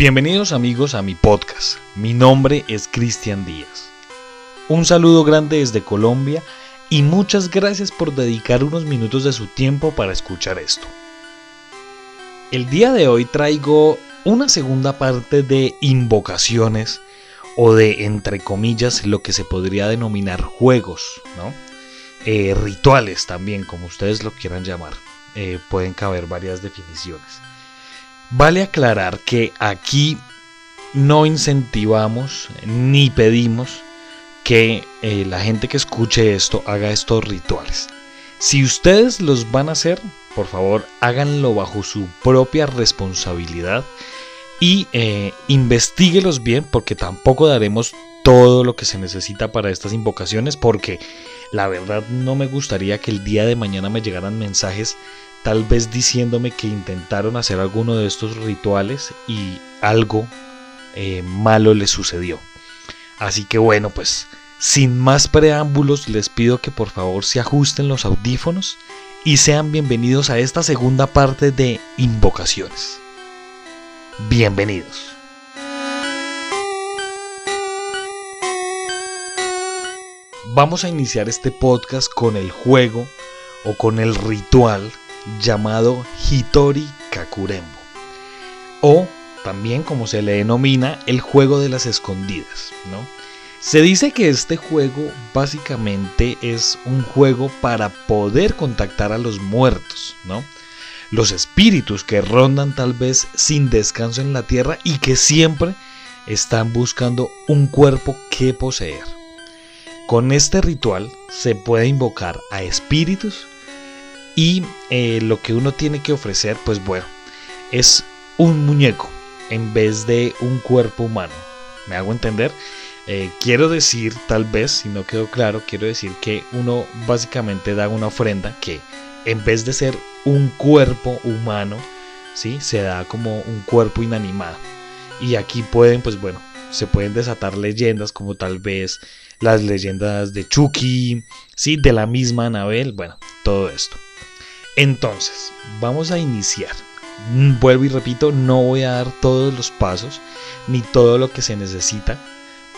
Bienvenidos amigos a mi podcast. Mi nombre es Cristian Díaz. Un saludo grande desde Colombia y muchas gracias por dedicar unos minutos de su tiempo para escuchar esto. El día de hoy traigo una segunda parte de invocaciones o de, entre comillas, lo que se podría denominar juegos. Eh, rituales también, como ustedes lo quieran llamar. Eh, pueden caber varias definiciones. Vale aclarar que aquí no incentivamos ni pedimos que eh, la gente que escuche esto haga estos rituales. Si ustedes los van a hacer, por favor háganlo bajo su propia responsabilidad y eh, investiguelos bien porque tampoco daremos todo lo que se necesita para estas invocaciones porque la verdad no me gustaría que el día de mañana me llegaran mensajes tal vez diciéndome que intentaron hacer alguno de estos rituales y algo eh, malo les sucedió. Así que bueno, pues sin más preámbulos les pido que por favor se ajusten los audífonos y sean bienvenidos a esta segunda parte de invocaciones. Bienvenidos. Vamos a iniciar este podcast con el juego o con el ritual llamado Hitori Kakurembo o también como se le denomina el juego de las escondidas, ¿no? Se dice que este juego básicamente es un juego para poder contactar a los muertos, ¿no? los espíritus que rondan tal vez sin descanso en la tierra y que siempre están buscando un cuerpo que poseer. Con este ritual se puede invocar a espíritus y eh, lo que uno tiene que ofrecer, pues bueno, es un muñeco en vez de un cuerpo humano. ¿Me hago entender? Eh, quiero decir, tal vez, si no quedó claro, quiero decir que uno básicamente da una ofrenda que en vez de ser un cuerpo humano, ¿sí? se da como un cuerpo inanimado. Y aquí pueden, pues bueno, se pueden desatar leyendas como tal vez las leyendas de Chucky, ¿sí? de la misma Anabel, bueno, todo esto. Entonces, vamos a iniciar. Mm, vuelvo y repito, no voy a dar todos los pasos ni todo lo que se necesita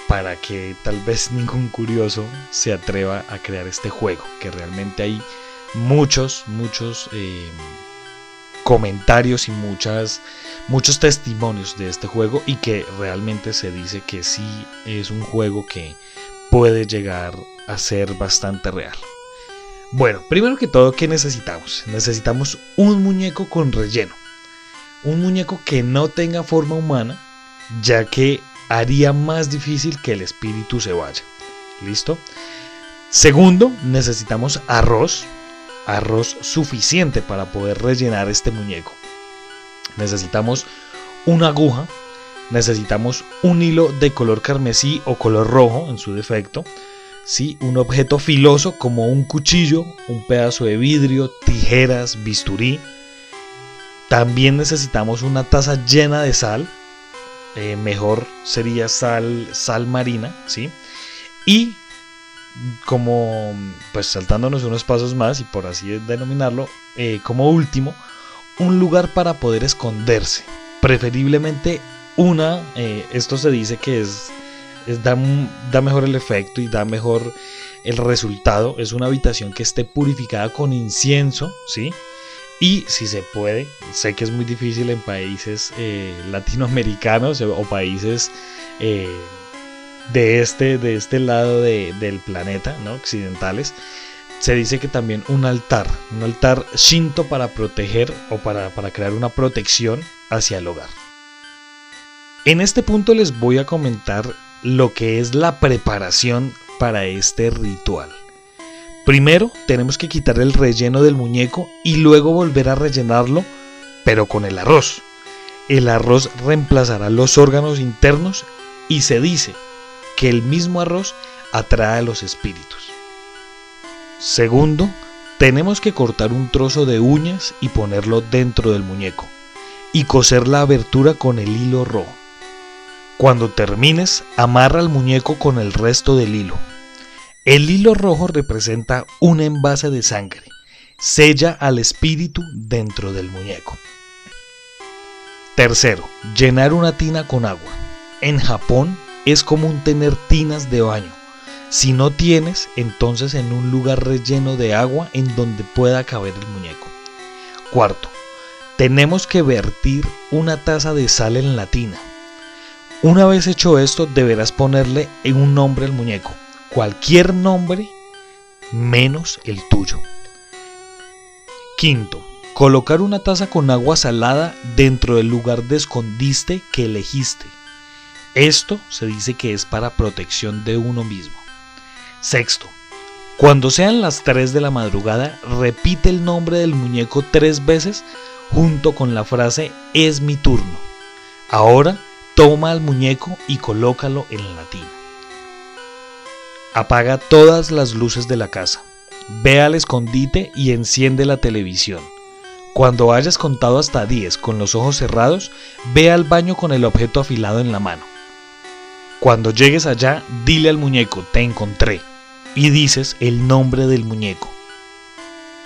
para que tal vez ningún curioso se atreva a crear este juego, que realmente hay muchos, muchos eh, comentarios y muchas, muchos testimonios de este juego y que realmente se dice que sí es un juego que puede llegar a ser bastante real. Bueno, primero que todo, ¿qué necesitamos? Necesitamos un muñeco con relleno. Un muñeco que no tenga forma humana, ya que haría más difícil que el espíritu se vaya. ¿Listo? Segundo, necesitamos arroz, arroz suficiente para poder rellenar este muñeco. Necesitamos una aguja, necesitamos un hilo de color carmesí o color rojo en su defecto, ¿sí? un objeto filoso como un cuchillo, un pedazo de vidrio, tijeras, bisturí. También necesitamos una taza llena de sal, eh, mejor sería sal, sal marina, ¿sí? Y como pues saltándonos unos pasos más y por así denominarlo, eh, como último, un lugar para poder esconderse. Preferiblemente una, eh, esto se dice que es, da, mejor el efecto y da mejor el resultado. Es una habitación que esté purificada con incienso, ¿sí? Y si se puede, sé que es muy difícil en países eh, latinoamericanos o países de este, de este lado del planeta, ¿no? occidentales, se dice que también un altar, un altar shinto para proteger o para, para crear una protección hacia el hogar. En este punto les voy a comentar lo que es la preparación para este ritual. Primero tenemos que quitar el relleno del muñeco y luego volver a rellenarlo, pero con el arroz. El arroz reemplazará los órganos internos y se dice que el mismo arroz atrae a los espíritus. Segundo, tenemos que cortar un trozo de uñas y ponerlo dentro del muñeco y coser la abertura con el hilo rojo. Cuando termines, amarra el muñeco con el resto del hilo. El hilo rojo representa un envase de sangre. Sella al espíritu dentro del muñeco. Tercero, llenar una tina con agua. En Japón es común tener tinas de baño. Si no tienes, entonces en un lugar relleno de agua en donde pueda caber el muñeco. Cuarto, tenemos que vertir una taza de sal en la tina. Una vez hecho esto, deberás ponerle un nombre al muñeco. Cualquier nombre menos el tuyo. Quinto, colocar una taza con agua salada dentro del lugar de escondiste que elegiste. Esto se dice que es para protección de uno mismo. Sexto, cuando sean las 3 de la madrugada, repite el nombre del muñeco tres veces junto con la frase es mi turno. Ahora toma al muñeco y colócalo en la tina. Apaga todas las luces de la casa. Ve al escondite y enciende la televisión. Cuando hayas contado hasta 10 con los ojos cerrados, ve al baño con el objeto afilado en la mano. Cuando llegues allá, dile al muñeco, te encontré, y dices el nombre del muñeco.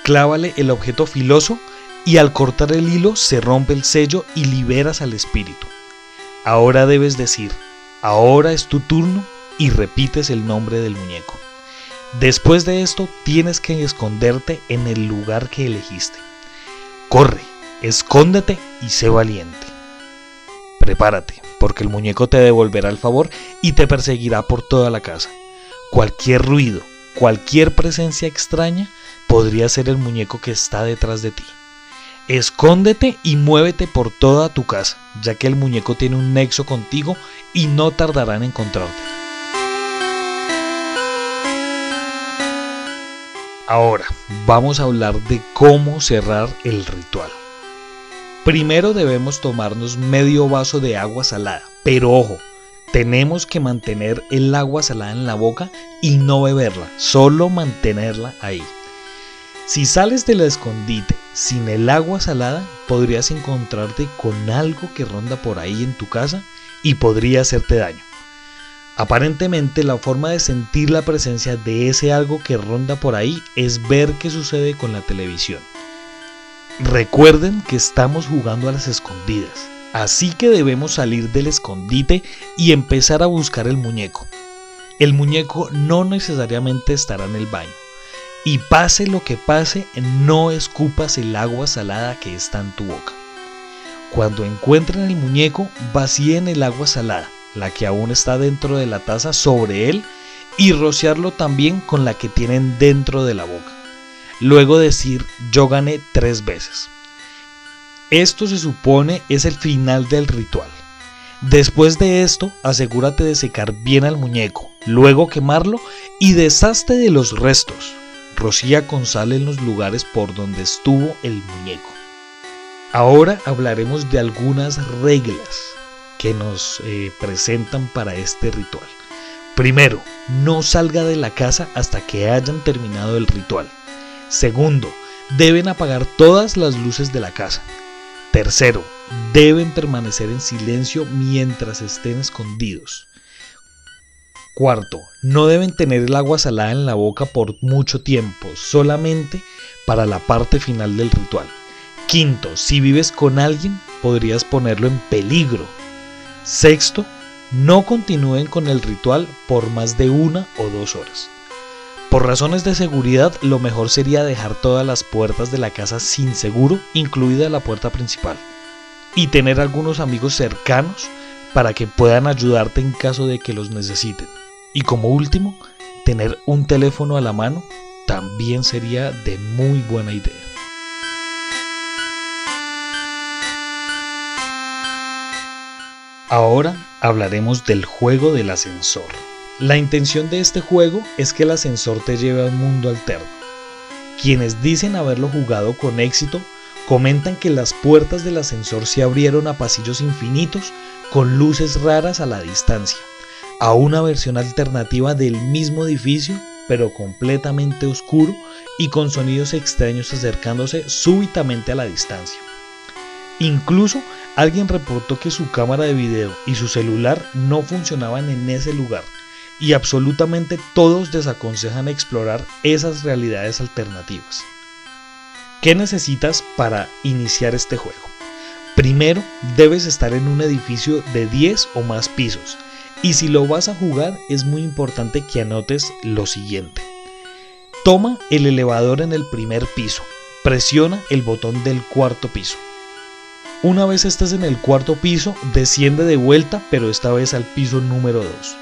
Clávale el objeto filoso y al cortar el hilo se rompe el sello y liberas al espíritu. Ahora debes decir, ahora es tu turno y repites el nombre del muñeco. Después de esto tienes que esconderte en el lugar que elegiste. Corre, escóndete y sé valiente. Prepárate, porque el muñeco te devolverá el favor y te perseguirá por toda la casa. Cualquier ruido, cualquier presencia extraña podría ser el muñeco que está detrás de ti. Escóndete y muévete por toda tu casa, ya que el muñeco tiene un nexo contigo y no tardará en encontrarte. Ahora, vamos a hablar de cómo cerrar el ritual. Primero debemos tomarnos medio vaso de agua salada, pero ojo, tenemos que mantener el agua salada en la boca y no beberla, solo mantenerla ahí. Si sales del escondite sin el agua salada, podrías encontrarte con algo que ronda por ahí en tu casa y podría hacerte daño. Aparentemente la forma de sentir la presencia de ese algo que ronda por ahí es ver qué sucede con la televisión. Recuerden que estamos jugando a las escondidas, así que debemos salir del escondite y empezar a buscar el muñeco. El muñeco no necesariamente estará en el baño. Y pase lo que pase, no escupas el agua salada que está en tu boca. Cuando encuentren el muñeco, vacíen el agua salada la que aún está dentro de la taza sobre él y rociarlo también con la que tienen dentro de la boca. Luego decir yo gané tres veces. Esto se supone es el final del ritual. Después de esto, asegúrate de secar bien al muñeco, luego quemarlo y deshazte de los restos. Rocía sal en los lugares por donde estuvo el muñeco. Ahora hablaremos de algunas reglas que nos eh, presentan para este ritual. Primero, no salga de la casa hasta que hayan terminado el ritual. Segundo, deben apagar todas las luces de la casa. Tercero, deben permanecer en silencio mientras estén escondidos. Cuarto, no deben tener el agua salada en la boca por mucho tiempo, solamente para la parte final del ritual. Quinto, si vives con alguien, podrías ponerlo en peligro Sexto, no continúen con el ritual por más de una o dos horas. Por razones de seguridad, lo mejor sería dejar todas las puertas de la casa sin seguro, incluida la puerta principal, y tener algunos amigos cercanos para que puedan ayudarte en caso de que los necesiten. Y como último, tener un teléfono a la mano también sería de muy buena idea. Ahora hablaremos del juego del ascensor. La intención de este juego es que el ascensor te lleve a un mundo alterno. Quienes dicen haberlo jugado con éxito comentan que las puertas del ascensor se abrieron a pasillos infinitos con luces raras a la distancia, a una versión alternativa del mismo edificio pero completamente oscuro y con sonidos extraños acercándose súbitamente a la distancia. Incluso alguien reportó que su cámara de video y su celular no funcionaban en ese lugar y absolutamente todos desaconsejan explorar esas realidades alternativas. ¿Qué necesitas para iniciar este juego? Primero, debes estar en un edificio de 10 o más pisos. Y si lo vas a jugar, es muy importante que anotes lo siguiente. Toma el elevador en el primer piso. Presiona el botón del cuarto piso. Una vez estés en el cuarto piso, desciende de vuelta, pero esta vez al piso número 2.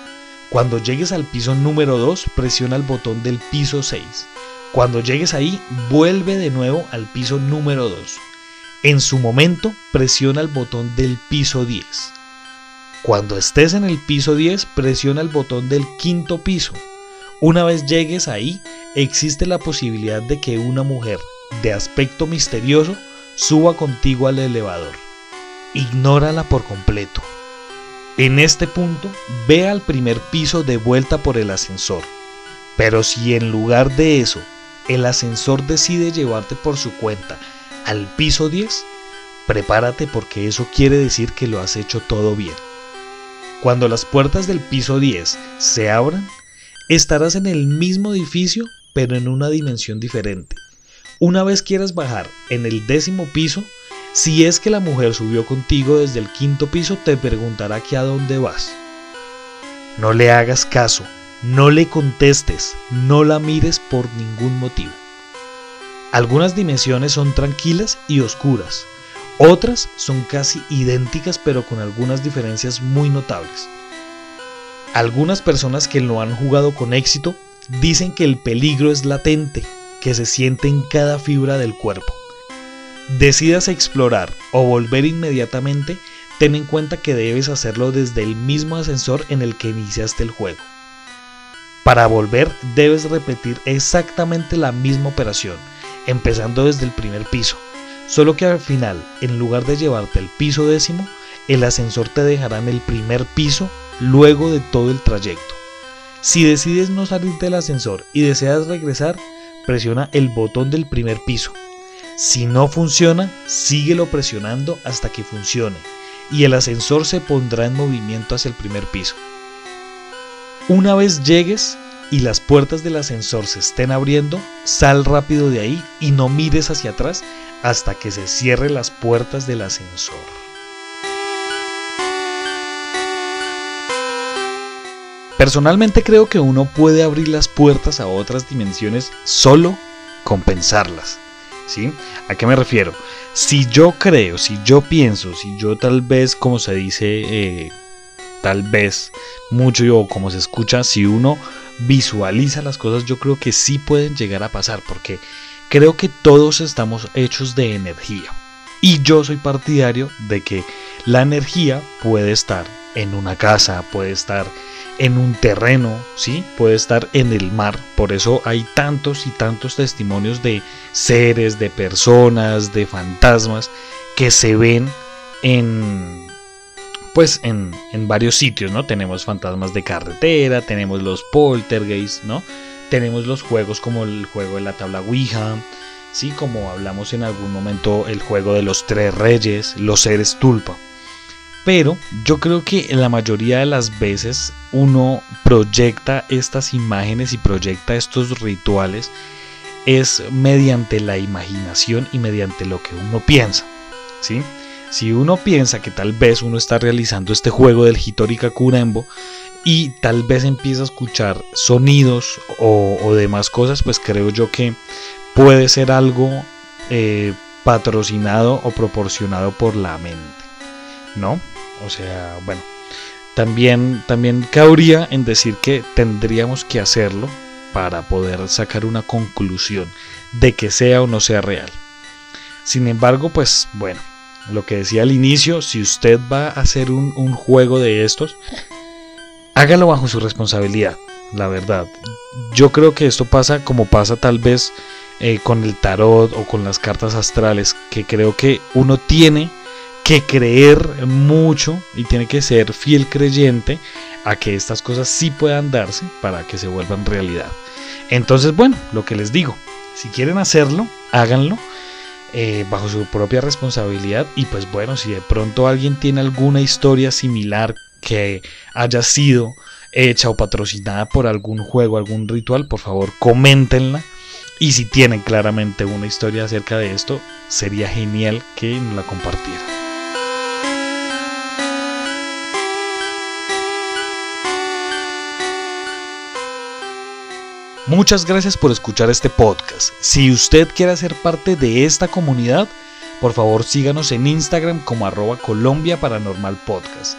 Cuando llegues al piso número 2, presiona el botón del piso 6. Cuando llegues ahí, vuelve de nuevo al piso número 2. En su momento, presiona el botón del piso 10. Cuando estés en el piso 10, presiona el botón del quinto piso. Una vez llegues ahí, existe la posibilidad de que una mujer de aspecto misterioso suba contigo al elevador. Ignórala por completo. En este punto, ve al primer piso de vuelta por el ascensor. Pero si en lugar de eso, el ascensor decide llevarte por su cuenta al piso 10, prepárate porque eso quiere decir que lo has hecho todo bien. Cuando las puertas del piso 10 se abran, estarás en el mismo edificio pero en una dimensión diferente. Una vez quieras bajar en el décimo piso, si es que la mujer subió contigo desde el quinto piso, te preguntará que a dónde vas. No le hagas caso, no le contestes, no la mires por ningún motivo. Algunas dimensiones son tranquilas y oscuras, otras son casi idénticas pero con algunas diferencias muy notables. Algunas personas que lo han jugado con éxito dicen que el peligro es latente, que se siente en cada fibra del cuerpo. Decidas explorar o volver inmediatamente, ten en cuenta que debes hacerlo desde el mismo ascensor en el que iniciaste el juego. Para volver debes repetir exactamente la misma operación, empezando desde el primer piso. Solo que al final, en lugar de llevarte al piso décimo, el ascensor te dejará en el primer piso luego de todo el trayecto. Si decides no salir del ascensor y deseas regresar, presiona el botón del primer piso. Si no funciona, síguelo presionando hasta que funcione y el ascensor se pondrá en movimiento hacia el primer piso. Una vez llegues, y las puertas del ascensor se estén abriendo, sal rápido de ahí y no mires hacia atrás hasta que se cierren las puertas del ascensor. Personalmente creo que uno puede abrir las puertas a otras dimensiones solo con pensarlas. ¿Sí? ¿A qué me refiero? Si yo creo, si yo pienso, si yo tal vez, como se dice, eh, tal vez mucho o como se escucha, si uno visualiza las cosas, yo creo que sí pueden llegar a pasar, porque creo que todos estamos hechos de energía. Y yo soy partidario de que la energía puede estar en una casa, puede estar en un terreno, ¿sí? Puede estar en el mar. Por eso hay tantos y tantos testimonios de seres, de personas, de fantasmas que se ven en pues en, varios sitios, ¿no? Tenemos fantasmas de carretera, tenemos los poltergeists, ¿no? Tenemos los juegos como el juego de la tabla Ouija, ¿sí? Como hablamos en algún momento, el juego de los tres reyes, los seres tulpa. Pero yo creo que la mayoría de las veces uno proyecta estas imágenes y proyecta estos rituales es mediante la imaginación y mediante lo que uno piensa, ¿sí? Si uno piensa que tal vez uno está realizando este juego del Hitori Kakurembo y tal vez empieza a escuchar sonidos o, demás cosas, pues creo yo que puede ser algo eh, patrocinado o proporcionado por la mente, ¿no? O sea, bueno, también, también cabría en decir que tendríamos que hacerlo para poder sacar una conclusión de que sea o no sea real. Sin embargo, pues bueno, lo que decía al inicio, si usted va a hacer un, juego de estos, hágalo bajo su responsabilidad, la verdad. Yo creo que esto pasa como pasa tal vez eh, con el tarot o con las cartas astrales, que creo que uno tiene que creer mucho y tiene que ser fiel creyente a que estas cosas sí puedan darse para que se vuelvan realidad. Entonces, bueno, lo que les digo, si quieren hacerlo, háganlo eh, bajo su propia responsabilidad y pues bueno, si de pronto alguien tiene alguna historia similar que haya sido hecha o patrocinada por algún juego, algún ritual, por favor coméntenla. Y si tienen claramente una historia acerca de esto, sería genial que nos la compartieran. Muchas gracias por escuchar este podcast. Si usted quiere ser parte de esta comunidad, por favor síganos en Instagram como arroba Colombia Paranormal Podcast.